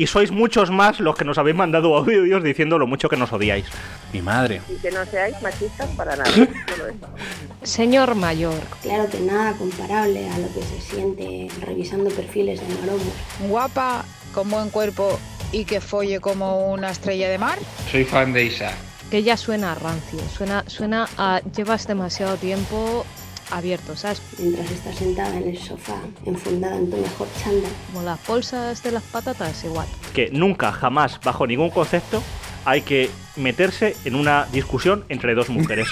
Y sois muchos más los que nos habéis mandado audios diciendo lo mucho que nos odiáis. Mi madre. Y que no seáis machistas para nada. Señor mayor, Claro que nada comparable a lo que se siente revisando perfiles de maromos. guapa, con buen cuerpo y que folle como una estrella de mar. Soy fan de Isaac. que ya suena a rancio, suena, suena a llevas demasiado tiempo abierto, ¿sabes? Mientras estás sentada en el sofá, enfundada en tu mejor chándal. Como las bolsas de las patatas, igual. Que nunca, jamás, bajo ningún concepto, hay que meterse en una discusión entre dos mujeres.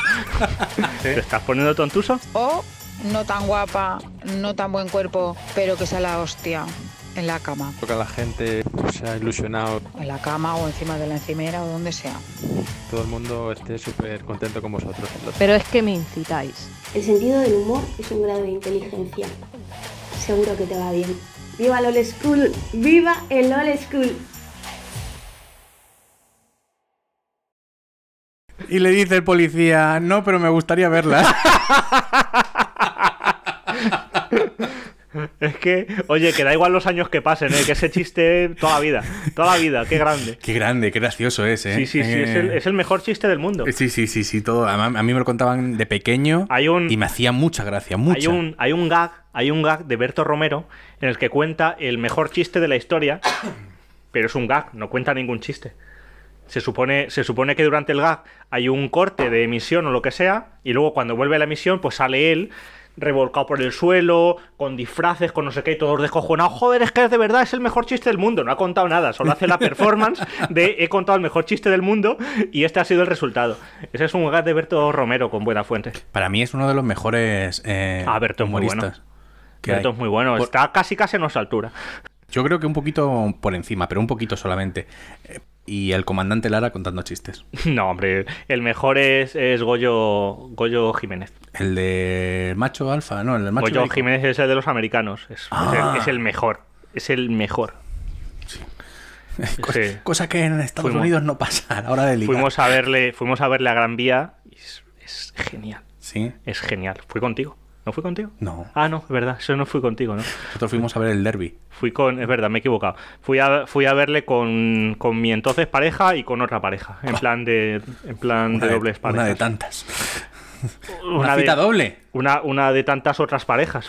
¿Te estás poniendo tontuso? O no tan guapa, no tan buen cuerpo, pero que sea la hostia en la cama. Creo que la gente se ha ilusionado, En la cama o encima de la encimera o donde sea. todo el mundo esté súper contento con vosotros. Pero es que me incitáis. El sentido del humor es un grado de inteligencia. Seguro que te va bien. ¡Viva el old school! ¡Viva el old school! Y le dice el policía, no, pero me gustaría verla. Es que, oye, que da igual los años que pasen, ¿eh? que ese chiste toda la vida, toda la vida, qué grande. qué grande, qué gracioso es, ¿eh? Sí, sí, sí, es el, Eh, es el mejor chiste del mundo. Sí, sí, sí, sí, todo. A, a mí me lo contaban de pequeño Hay un, y me hacía mucha gracia, mucha. hay un, hay un gag, hay un gag de Berto Romero en el que cuenta el mejor chiste de la historia, pero es un gag, no cuenta ningún chiste. Se supone, se supone que durante el gag hay un corte de emisión o lo que sea, y luego cuando vuelve a la emisión, pues sale él revolcado por el suelo, con disfraces, con no sé qué, y todos descojonados. Joder, es que de verdad es el mejor chiste del mundo. No ha contado nada, solo hace la performance de he contado el mejor chiste del mundo y este ha sido el resultado. Ese es un gag de Berto Romero con buena fuente. Para mí es uno de los mejores eh, Ah, Berto es muy que Berto es muy bueno, Por- está casi casi a nuestra altura. Yo creo que un poquito por encima, pero un poquito solamente. Eh, Y el comandante Lara contando chistes. No, hombre, el mejor es, es Goyo, Goyo Jiménez. El de macho alfa, no, el del macho Goyo. Jiménez es el de los americanos. Es, es Ah. el, es el mejor. Es el mejor. Cosa, Sí. cosa que en Estados Fuimos- Unidos no pasa a la hora de ligar. Fuimos a verle, fuimos a verle a Gran Vía y es, es genial. Sí, Es genial. Fui contigo. ¿No fui contigo? no. Ah, no, es verdad. Eso no fui contigo, ¿no? Nosotros fuimos a ver el derby. Fui con. Es verdad, me he equivocado. Fui a, fui a verle con, con mi entonces pareja y con otra pareja. En plan de. En plan Una de de, dobles parejas. una de tantas. Una Una de- cita doble. Una, una de tantas otras parejas.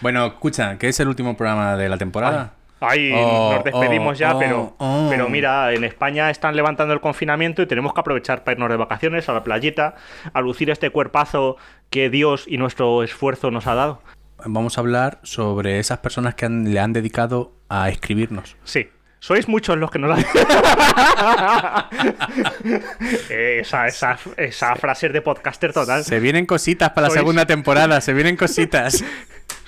Bueno, escucha, que es el último programa de la temporada. Ahí Oh, nos despedimos oh, ya, oh, pero, oh. pero mira, en España están levantando el confinamiento y tenemos que aprovechar para irnos de vacaciones a la playita, a lucir este cuerpazo que Dios y nuestro esfuerzo nos ha dado. Vamos a hablar sobre esas personas que han- le han dedicado a escribirnos. Sí. Sois muchos los que nos Eh, esa, esa, esa frase de podcaster total. Se vienen cositas para la Sois- segunda temporada, se vienen cositas.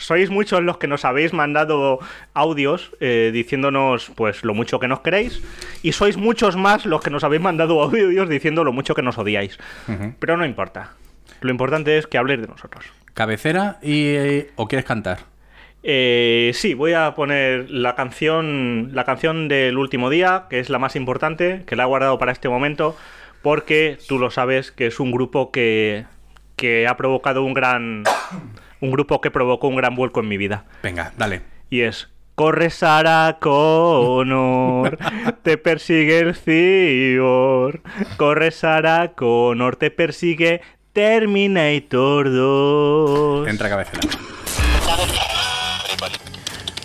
Sois muchos los que nos habéis mandado audios eh, diciéndonos pues lo mucho que nos queréis y sois muchos más los que nos habéis mandado audios diciendo lo mucho que nos odiáis. Pero no importa. Lo importante es que habléis de nosotros. Cabecera y eh, o quieres cantar. Eh, sí, voy a poner la canción, la canción del último día, que es la más importante, que la he guardado para este momento, porque tú lo sabes que es un grupo que, que ha provocado un gran, un grupo que provocó un gran vuelco en mi vida. Venga, dale. Y es Corre Sarah Connor, te persigue el Cibor. Corre Sarah Connor, te persigue Terminator 2. Entra cabecera.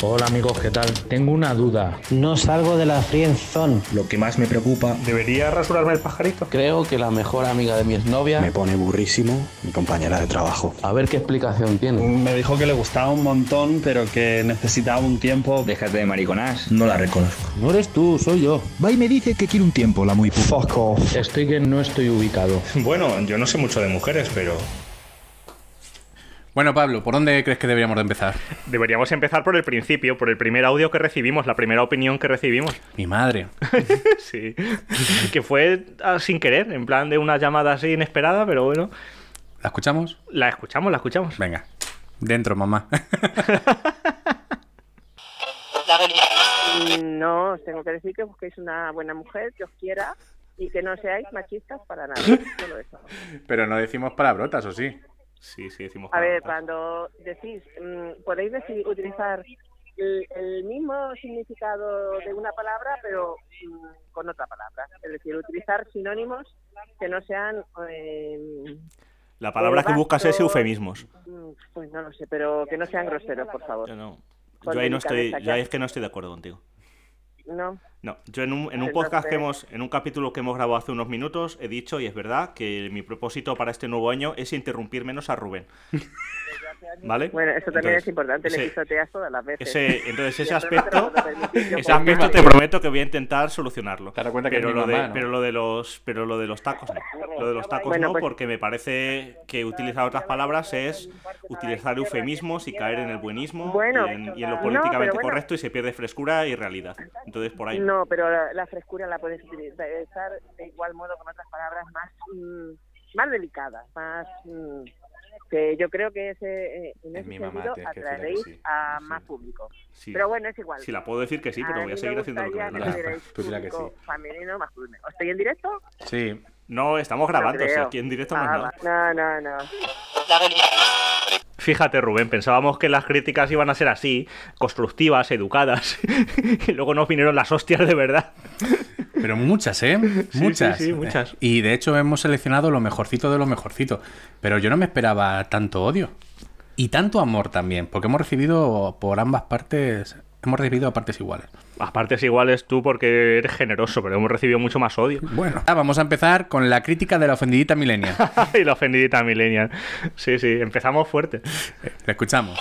Hola amigos, ¿qué tal? Tengo una duda. No salgo de la friendzone. Lo que más me preocupa ¿Debería rasurarme el pajarito? Creo que la mejor amiga de mi exnovia... Me pone burrísimo mi compañera de trabajo. A ver qué explicación tiene. Me dijo que le gustaba un montón, pero que necesitaba un tiempo. Déjate de mariconas. No la reconozco. No eres tú, soy yo. Va y me dice que quiere un tiempo, la muy puta. Fuck off. Estoy que no estoy ubicado. Bueno, yo no sé mucho de mujeres, pero Bueno, Pablo, ¿por dónde crees que deberíamos de empezar? deberíamos empezar por el principio, por el primer audio que recibimos, la primera opinión que recibimos. Mi madre. Sí. que fue ah, sin querer, en plan de una llamada así inesperada, pero bueno, ¿La escuchamos? la escuchamos, la escuchamos. Venga. Dentro, mamá. No, os tengo que decir que busquéis una buena mujer que os quiera y que no seáis machistas para nada. Solo eso. Pero no decimos palabrotas, ¿o sí? Sí, sí, decimos. A ver, cuando decís, mm, podéis decir, utilizar el, el mismo significado de una palabra, pero mm, con otra palabra. Es decir, utilizar sinónimos que no sean... eh, La palabra que buscas es eufemismos. mm, Pues no lo sé, pero que no sean groseros, por favor. Yo no. Yo ahí no estoy, yo ahí es que no estoy de acuerdo contigo. No. No, yo en un, en un Entonces- podcast que hemos, en un capítulo que hemos grabado hace unos minutos, he dicho, y es verdad, que mi propósito para este nuevo año es interrumpir menos a Rubén. ¿Vale? Bueno, eso también Entonces, es importante, le pisoteas todas las veces. Ese, entonces ese no aspecto, ese aspecto te prometo que voy a intentar solucionarlo. Te das cuenta que pero lo de, ¿no? pero lo de los, pero lo de los tacos no. Lo de los tacos Bueno, no, pues- porque me parece que utilizar otras palabras es utilizar eufemismos y caer en el buenismo Bueno, y, en, y en lo no, políticamente bueno. correcto y se pierde frescura y realidad. Entonces por ahí. No, pero la, la frescura la puedes utilizar de igual modo con otras palabras más mm, más delicadas, más mm, que yo creo que ese, eh, en Es ese mi mamá, sentido tienes que decirle que atraeréis sí, a sí. más público. Sí. Pero bueno, es igual. Sí, la puedo decir que sí, pero A voy a seguir haciendo lo que me la gustaría gana. que sí. femenino masculino. ¿Estoy en directo? Sí. No, estamos grabando, No si aquí en directo no es Ah, nada. va. No, no, no. Fíjate, Rubén, pensábamos que las críticas iban a ser así, constructivas, educadas, y luego nos vinieron las hostias de verdad. Pero muchas, ¿eh? Sí, muchas. sí, sí, muchas. Y de hecho hemos seleccionado lo mejorcito de lo mejorcito. Pero yo no me esperaba tanto odio. Y tanto amor también, porque hemos recibido por ambas partes, hemos recibido a partes iguales. A partes iguales tú porque eres generoso, pero hemos recibido mucho más odio. Bueno, ah, vamos a empezar con la crítica de la ofendidita milenia. y la ofendidita millennial. Sí, sí, empezamos fuerte. La escuchamos.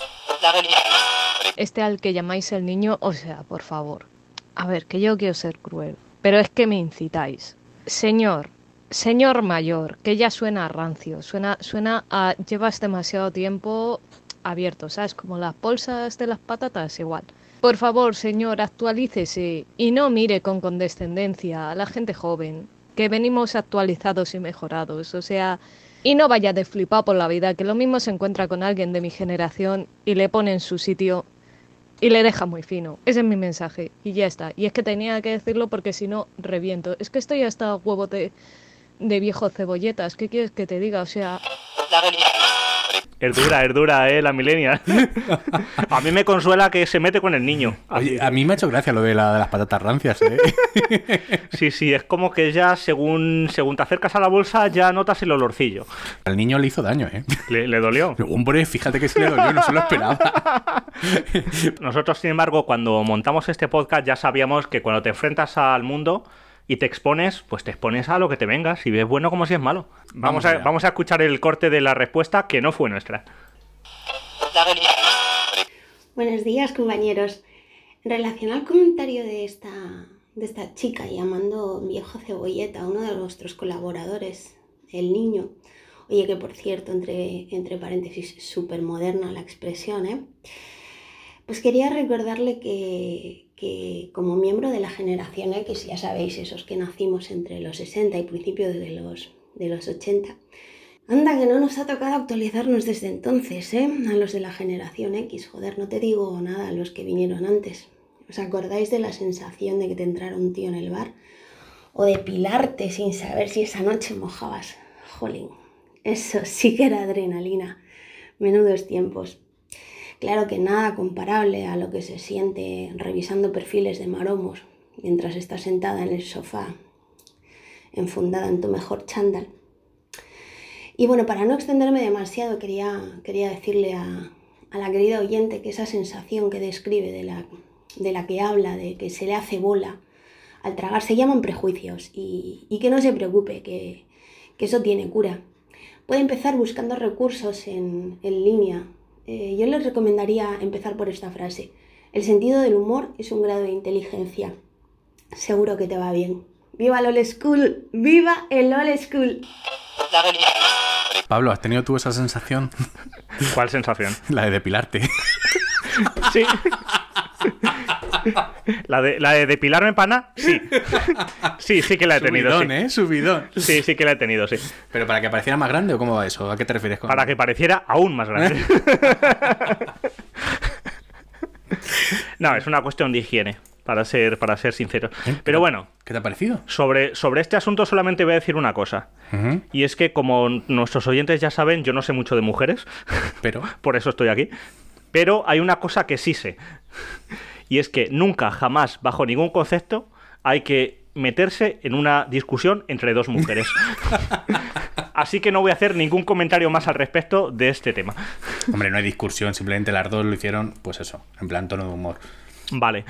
Este al que llamáis el niño, o sea, por favor. A ver, que yo quiero ser cruel, pero es que me incitáis. Señor, señor mayor, que ya suena a rancio, suena, suena a llevas demasiado tiempo abierto, ¿sabes? Como las bolsas de las patatas, igual. Por favor, señor, actualícese y no mire con condescendencia a la gente joven, que venimos actualizados y mejorados, o sea, y no vaya de flipado por la vida, que lo mismo se encuentra con alguien de mi generación y le pone en su sitio y le deja muy fino. Ese es mi mensaje y ya está. Y es que tenía que decirlo porque si no, reviento. Es que estoy hasta huevo de, de viejo cebolletas. ¿Qué quieres que te diga? O sea, Es dura, es dura, eh, la millennial. a mí me consuela que se mete con el niño. Oye, a mí me ha hecho gracia lo de, la, de las patatas rancias, ¿eh? Sí, sí, es como que ya según, según te acercas a la bolsa ya notas el olorcillo. Al niño le hizo daño, ¿eh? Le, le dolió. Hombre, fíjate que sí le dolió, no se lo esperaba. Nosotros, sin embargo, cuando montamos este podcast ya sabíamos que cuando te enfrentas al mundo y te expones, pues te expones a lo que te venga, si es bueno como si es malo. Vamos, Vamos a, vamos a escuchar el corte de la respuesta que no fue nuestra. Buenos días, compañeros. En relación al comentario de esta, de esta chica llamando viejo cebolleta a uno de nuestros colaboradores, el niño, oye, que por cierto, entre, entre paréntesis, súper moderna la expresión, ¿eh? Pues quería recordarle que, que como miembro de la generación X, ya sabéis, esos que nacimos entre los 60 y principios de los, de los 80, Anda, que no nos ha tocado actualizarnos desde entonces, ¿eh? A los de la generación X, joder, no te digo nada a los que vinieron antes. ¿Os acordáis de la sensación de que te entrara un tío en el bar? O de pilarte sin saber si esa noche mojabas. Jolín, eso sí que era adrenalina. Menudos tiempos. Claro que nada comparable a lo que se siente revisando perfiles de maromos mientras estás sentada en el sofá, enfundada en tu mejor chándal. Y bueno, para no extenderme demasiado, quería, quería decirle a, la querida oyente que esa sensación que describe, de la, de la que habla, de que se le hace bola al tragar, se llaman prejuicios y, y que no se preocupe, que, que eso tiene cura. Puede empezar buscando recursos en, en línea. Eh, yo les recomendaría empezar por esta frase. El sentido del humor es un grado de inteligencia. Seguro que te va bien. ¡Viva el old school! ¡Viva el old school! Pablo, ¿has tenido tú esa sensación? ¿Cuál sensación? La de depilarte. Sí. La de, la de depilarme pana, sí. Sí, sí que la he tenido. Subidón, sí. ¿eh? Subidón. Sí, sí que la he tenido, sí. ¿Pero para que pareciera más grande o cómo va eso? ¿A qué te refieres con Para que pareciera aún más grande. No, es una cuestión de higiene, para ser, para ser sincero. Pero bueno, ¿Qué te ha parecido? sobre, sobre este asunto solamente voy a decir una cosa. Y es que, como nuestros oyentes ya saben, yo no sé mucho de mujeres. Pero. Por eso estoy aquí. Pero hay una cosa que sí sé. Y es que nunca, jamás, bajo ningún concepto, hay que meterse en una discusión entre dos mujeres. Así que no voy a hacer ningún comentario más al respecto de este tema. Hombre, no hay discusión, simplemente las dos lo hicieron, pues eso, en plan tono de humor. Vale.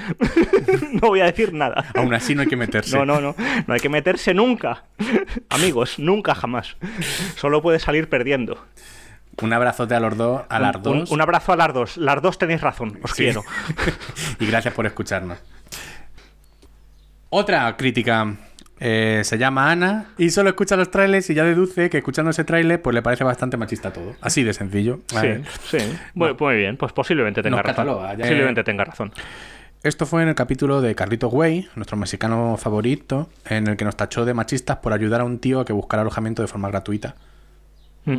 no voy a decir nada. Aún así no hay que meterse. No, no, no. No hay que meterse nunca. Amigos, nunca jamás. Solo puede salir perdiendo. Un abrazote a los dos, a las Un- dos. Un, abrazo a las dos. Las dos tenéis razón. Os Sí. quiero. y gracias por escucharnos. Otra crítica. eh, se llama Ana y solo escucha los trailers y ya deduce que escuchando ese trailer pues le parece bastante machista todo. Así de sencillo. Sí, Vale. sí. Muy, muy bien. Pues posiblemente tenga razón. cataloga, ya- Posiblemente tenga razón. Esto fue en el capítulo de Carlitos Way, nuestro mexicano favorito, en el que nos tachó de machistas por ayudar a un tío a que buscara alojamiento de forma gratuita.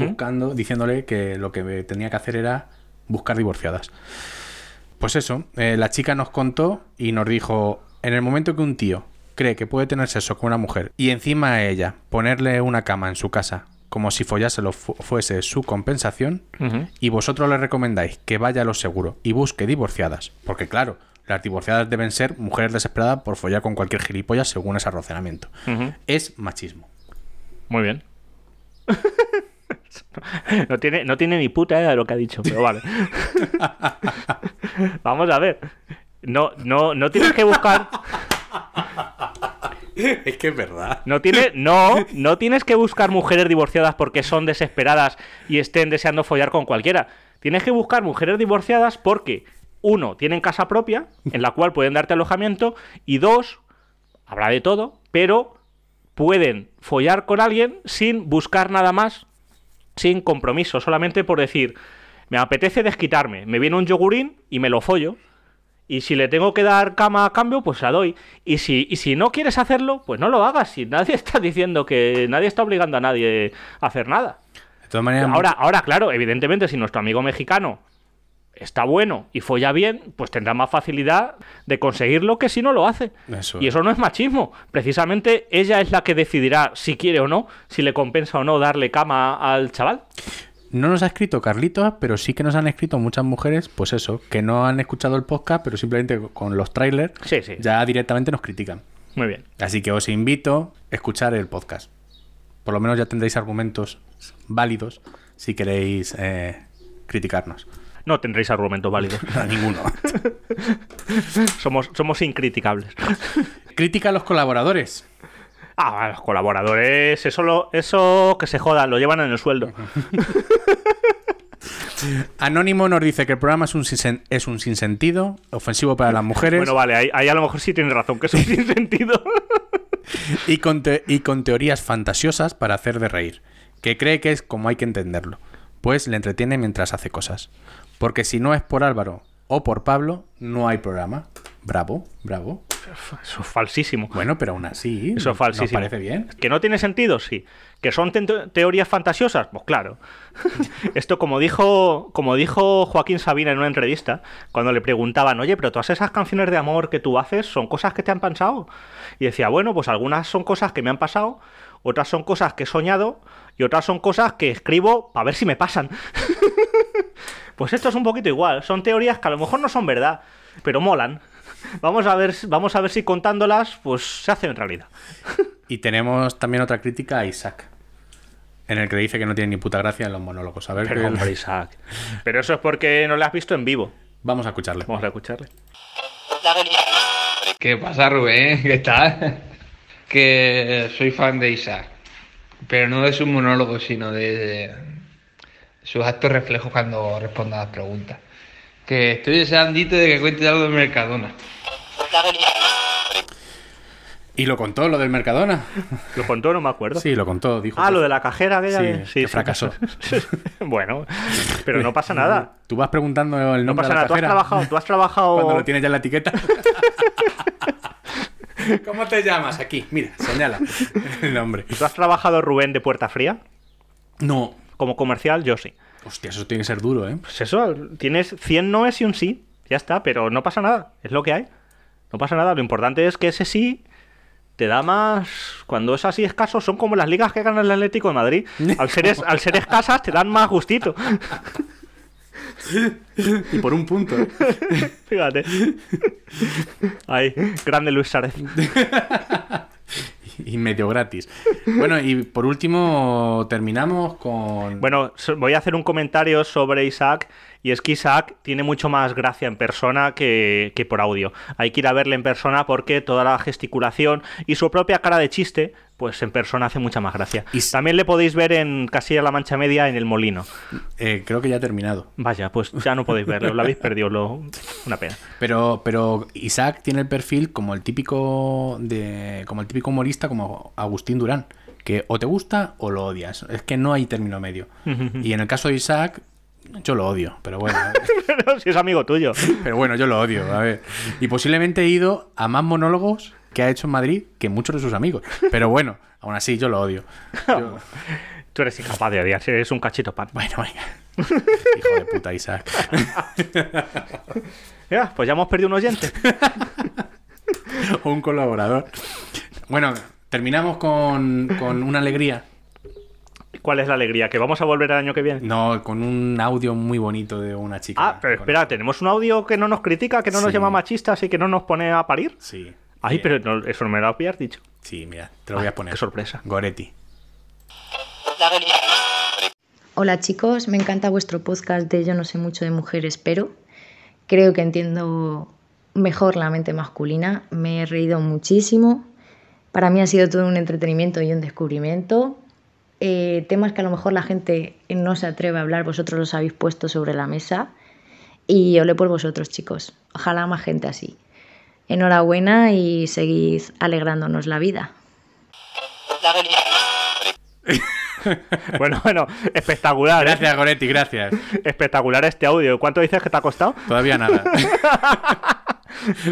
Buscando, diciéndole que lo que tenía que hacer era buscar divorciadas. Pues eso, eh, la chica nos contó y nos dijo, en el momento que un tío cree que puede tener sexo con una mujer y encima a ella ponerle una cama en su casa como si folláselo fu- fuese su compensación, y vosotros le recomendáis que vaya a lo seguro y busque divorciadas, porque claro, las divorciadas deben ser mujeres desesperadas por follar con cualquier gilipollas según ese razonamiento. Es machismo. Muy bien. No tiene, no tiene ni puta idea de lo que ha dicho, pero vale. Vamos a ver. No, no, no tienes que buscar. es que es verdad. No, tiene, no, no tienes que buscar mujeres divorciadas porque son desesperadas y estén deseando follar con cualquiera. Tienes que buscar mujeres divorciadas porque, uno, tienen casa propia en la cual pueden darte alojamiento y dos, habrá de todo, pero pueden follar con alguien sin buscar nada más, sin compromiso, solamente por decir, me apetece desquitarme, me viene un yogurín y me lo follo. Y si le tengo que dar cama a cambio, pues la doy. Y si, y si no quieres hacerlo, pues no lo hagas. Si nadie está diciendo que nadie está obligando a nadie a hacer nada. De todas maneras, Ahora, ahora, claro, evidentemente, si nuestro amigo mexicano está bueno y folla bien, pues tendrá más facilidad de conseguirlo que si no lo hace. Eso Y es. eso no es machismo. Precisamente ella es la que decidirá si quiere o no, si le compensa o no darle cama al chaval. no nos ha escrito Carlitos, pero sí que nos han escrito muchas mujeres, pues eso, que no han escuchado el podcast, pero simplemente con los trailers Sí, sí. ya directamente nos critican. Muy bien. Así que os invito a escuchar el podcast. Por lo menos ya tendréis argumentos válidos si queréis eh, criticarnos. No tendréis argumentos válidos. Ninguno. somos, somos incriticables. Crítica a los colaboradores. Ah, los colaboradores, eso, lo- eso que se jodan, lo llevan en el sueldo. Anónimo nos dice que el programa es un, sinsen- es un sinsentido, ofensivo para las mujeres Bueno, vale, ahí, ahí a lo mejor sí tienes razón, que es un sinsentido. y, con te- y con teorías fantasiosas para hacer de reír, que cree que es como hay que entenderlo, pues le entretiene mientras hace cosas. Porque si no es por Álvaro o por Pablo, no hay programa. Bravo, bravo. Eso es falsísimo. Bueno, pero aún así, Eso es falsísimo. ¿nos parece bien? ¿Que no tiene sentido? Sí. ¿Que son te- teorías fantasiosas? Pues claro. Esto como dijo, como dijo Joaquín Sabina en una entrevista, cuando le preguntaban, oye, pero todas esas canciones de amor que tú haces son cosas que te han pasado. Y decía, bueno, pues algunas son cosas que me han pasado, otras son cosas que he soñado y otras son cosas que escribo para ver si me pasan. Pues esto es un poquito igual. Son teorías que a lo mejor no son verdad, pero molan. Vamos a ver, vamos a ver si contándolas, pues se hacen realidad. Y tenemos también otra crítica a Isaac, en el que dice que no tiene ni puta gracia en los monólogos. A ver Pero qué- hombre, Isaac. Pero eso es porque no le has visto en vivo. Vamos a escucharle. Vamos a escucharle. ¿Qué pasa, Rubén? ¿Qué tal? Que soy fan de Isaac, pero no de sus monólogos, sino de, de sus actos reflejos cuando responde a las preguntas. Que estoy deseandito de que cuente algo de Mercadona. Y lo contó, lo del Mercadona. ¿Lo contó? No me acuerdo. Sí, lo contó. Dijo Ah, que- lo de la cajera aquella. Sí, que- que fracasó. bueno, pero no pasa nada. Tú vas preguntando el No nombre pasa de la nada. Tú has trabajado, tú has trabajado. cuando lo tienes ya en la etiqueta. ¿Cómo te llamas aquí? Mira, señala el nombre. ¿Tú has trabajado Rubén de Puerta Fría? No. Como comercial, yo sí. Hostia, eso tiene que ser duro, ¿eh? Pues eso, tienes 100 noes y un sí. Ya está, pero no pasa nada. Es lo que hay. No pasa nada. Lo importante es que ese sí te da más. Cuando es así escaso, son como las ligas que gana el Atlético de Madrid. Al ser, es- al ser escasas, te dan más gustito. y por un punto. Fíjate. Ahí, grande Luis Suárez. Y medio gratis. Bueno, y por último terminamos con... Bueno, voy a hacer un comentario sobre Isaac. Y es que Isaac tiene mucho más gracia en persona que, que por audio. Hay que ir a verle en persona porque toda la gesticulación y su propia cara de chiste, pues en persona hace mucha más gracia. También le podéis ver en Casilla-La Mancha Media en El Molino. Eh, creo que ya ha terminado. Vaya, pues ya no podéis verlo, lo habéis perdido, lo... una pena. Pero, pero Isaac tiene el perfil como el típico de. como el típico humorista como Agustín Durán. Que o te gusta o lo odias. Es que no hay término medio. Y en el caso de Isaac, yo lo odio, pero bueno. Pero si es amigo tuyo. Pero bueno, yo lo odio, a ver. Y posiblemente he ido a más monólogos que ha hecho en Madrid que muchos de sus amigos. Pero bueno, aún así yo lo odio. Yo- Tú eres incapaz de odiar, eres un cachito pan. Bueno, venga. Hijo de puta, Isaac. Ya, pues ya hemos perdido un oyente. o un colaborador. Bueno, terminamos con, con una alegría. ¿Cuál es la alegría? ¿Que vamos a volver el año que viene? No, con un audio muy bonito de una chica. Ah, pero espera, ¿tenemos un audio que no nos critica, que no nos llama machistas y que no nos pone a parir? Sí. Ay, pero no- eso no me lo habías dicho. Sí, mira, te lo voy a poner. Qué sorpresa. Goretti. Hola chicos, me encanta vuestro podcast de Yo no sé mucho de mujeres, pero creo que entiendo mejor la mente masculina. Me he reído muchísimo. Para mí ha sido todo un entretenimiento y un descubrimiento. Eh, temas que a lo mejor la gente no se atreve a hablar, vosotros los habéis puesto sobre la mesa. Y olé por vosotros, chicos. Ojalá más gente así. Enhorabuena y seguid alegrándonos la vida. Bueno, bueno, espectacular. ¿eh? Gracias, Goretti, gracias. Espectacular este audio. ¿Cuánto dices que te ha costado? Todavía nada.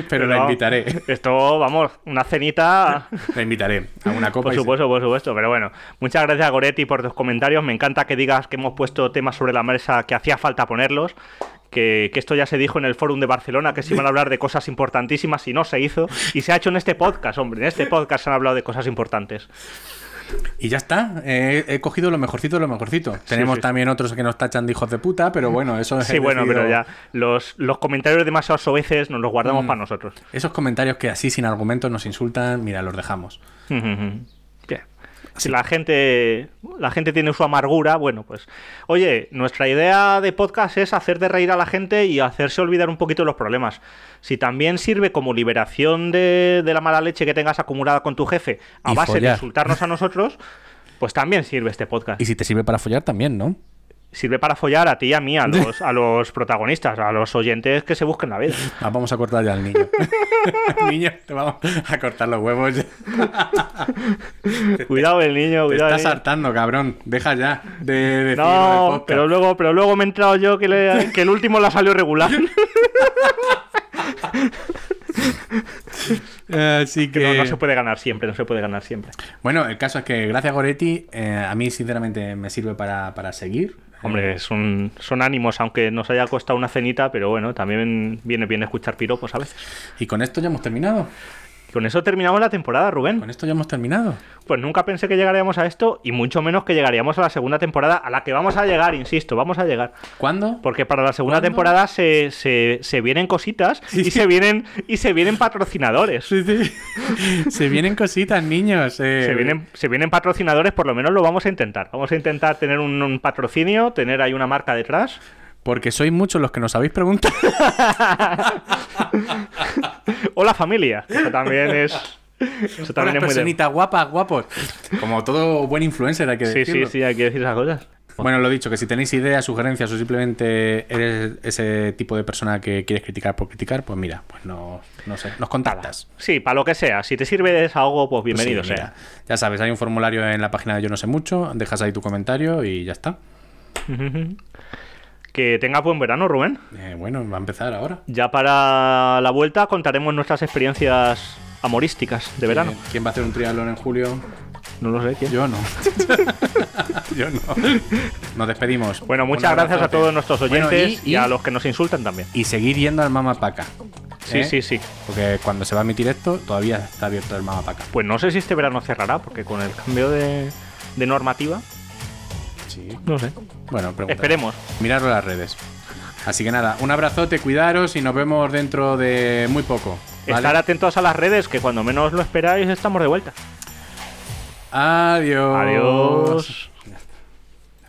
Pero la invitaré. Esto, vamos, una cenita. La invitaré a una copa. Por se- supuesto, por supuesto. Pero bueno, muchas gracias, Goretti, por tus comentarios. Me encanta que digas que hemos puesto temas sobre la mesa que hacía falta ponerlos. Que, que esto ya se dijo en el Fórum de Barcelona, que se iban a hablar de cosas importantísimas y no se hizo. Y se ha hecho en este podcast, hombre. En este podcast se han hablado de cosas importantes. Y ya está. He, he cogido lo mejorcito de lo mejorcito. Tenemos sí. también otros que nos tachan de hijos de puta, pero bueno, eso es. Sí, bueno, pero ya. Los, los comentarios demasiado soeces nos los guardamos Mm. para nosotros. Esos comentarios que así sin argumentos nos insultan, mira, los dejamos. Si la gente, la gente tiene su amargura, bueno, pues. Oye, nuestra idea de podcast es hacer de reír a la gente y hacerse olvidar un poquito los problemas. Si también sirve como liberación de, de la mala leche que tengas acumulada con tu jefe a Y base de insultarnos a nosotros, pues también sirve este podcast. Y si te sirve para follar también, ¿no? Sirve para follar a ti y a mí, a los, a los protagonistas, a los oyentes que se busquen la vida. Ah, vamos a cortar ya al niño. niño, te vamos a cortar los huevos. Cuidado el niño, Te cuidado. el estás hartando, cabrón. Deja ya de del No, pero luego, pero luego me he enterado yo que, le- que el último la salió regular. Así Que no, que... no se puede ganar siempre, no se puede ganar siempre. Bueno, el caso es que gracias Goretti, eh, a mí sinceramente me sirve para, para seguir. Hombre, son, ánimos, aunque nos haya costado una cenita, pero bueno, también viene bien escuchar piropos a veces. Y con esto ya hemos terminado. Con eso terminamos la temporada, Rubén. Con esto ya hemos terminado. Pues nunca pensé que llegaríamos a esto y mucho menos que llegaríamos a la segunda temporada, a la que vamos a llegar, insisto, vamos a llegar. ¿Cuándo? Porque para la segunda ¿Cuándo? temporada se, se, se vienen cositas y se vienen y se vienen patrocinadores. Se vienen cositas, niños. eh. Se vienen, se vienen patrocinadores, por lo menos lo vamos a intentar. Vamos a intentar tener un, un patrocinio, tener ahí una marca detrás. Porque sois muchos los que nos habéis preguntado. o la familia, que eso también es. Eso también Unas es muy de- guapas, guapos. Como todo buen influencer hay que Sí, sí, decirlo. sí, hay que decir esas cosas. Bueno, lo dicho, que si tenéis ideas, sugerencias o simplemente eres ese tipo de persona que quieres criticar por criticar, pues mira, pues no, no sé, nos contactas. Sí, para lo que sea. Si te sirve de desahogo, pues bienvenido Sí, sea. Ya sabes, hay un formulario en la página de Yo No Sé Mucho, dejas ahí tu comentario y ya está. Que tengas buen verano, Rubén. Eh, bueno, va a empezar ahora. Ya para la vuelta contaremos nuestras experiencias amorísticas de verano. Eh, ¿Quién va a hacer un triatlón en julio? No lo sé, ¿quién? Yo no. Yo no. Nos despedimos. Bueno, muchas gracias a todos nuestros Bueno, oyentes y- y, a los que nos insultan también. Y seguir yendo al Mama Paca. Sí, sí, sí. Porque cuando se va a emitir esto, todavía está abierto el Mama Paca. Pues no sé si este verano cerrará, porque con el cambio de, de normativa. Sí. No sé. Bueno, pregunta. Esperemos. Miradlo en las redes. Así que nada, un abrazote, cuidaros y nos vemos dentro de muy poco. ¿vale? Estar atentos a las redes, que cuando menos lo esperáis estamos de vuelta. Adiós. Adiós.